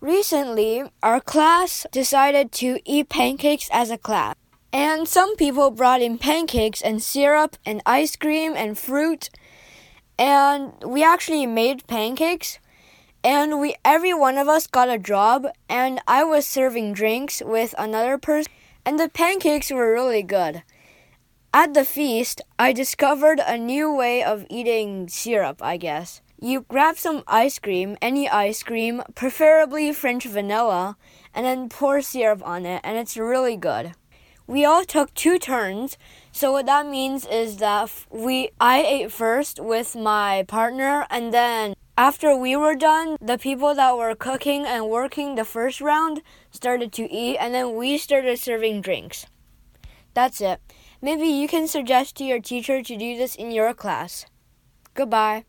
Recently, our class decided to eat pancakes as a class. And some people brought in pancakes and syrup and ice cream and fruit. And we actually made pancakes. And we every one of us got a job and I was serving drinks with another person and the pancakes were really good. At the feast, I discovered a new way of eating syrup, I guess. You grab some ice cream, any ice cream, preferably French vanilla, and then pour syrup on it, and it's really good. We all took two turns, so what that means is that we I ate first with my partner, and then after we were done, the people that were cooking and working the first round started to eat, and then we started serving drinks. That's it. Maybe you can suggest to your teacher to do this in your class. Goodbye.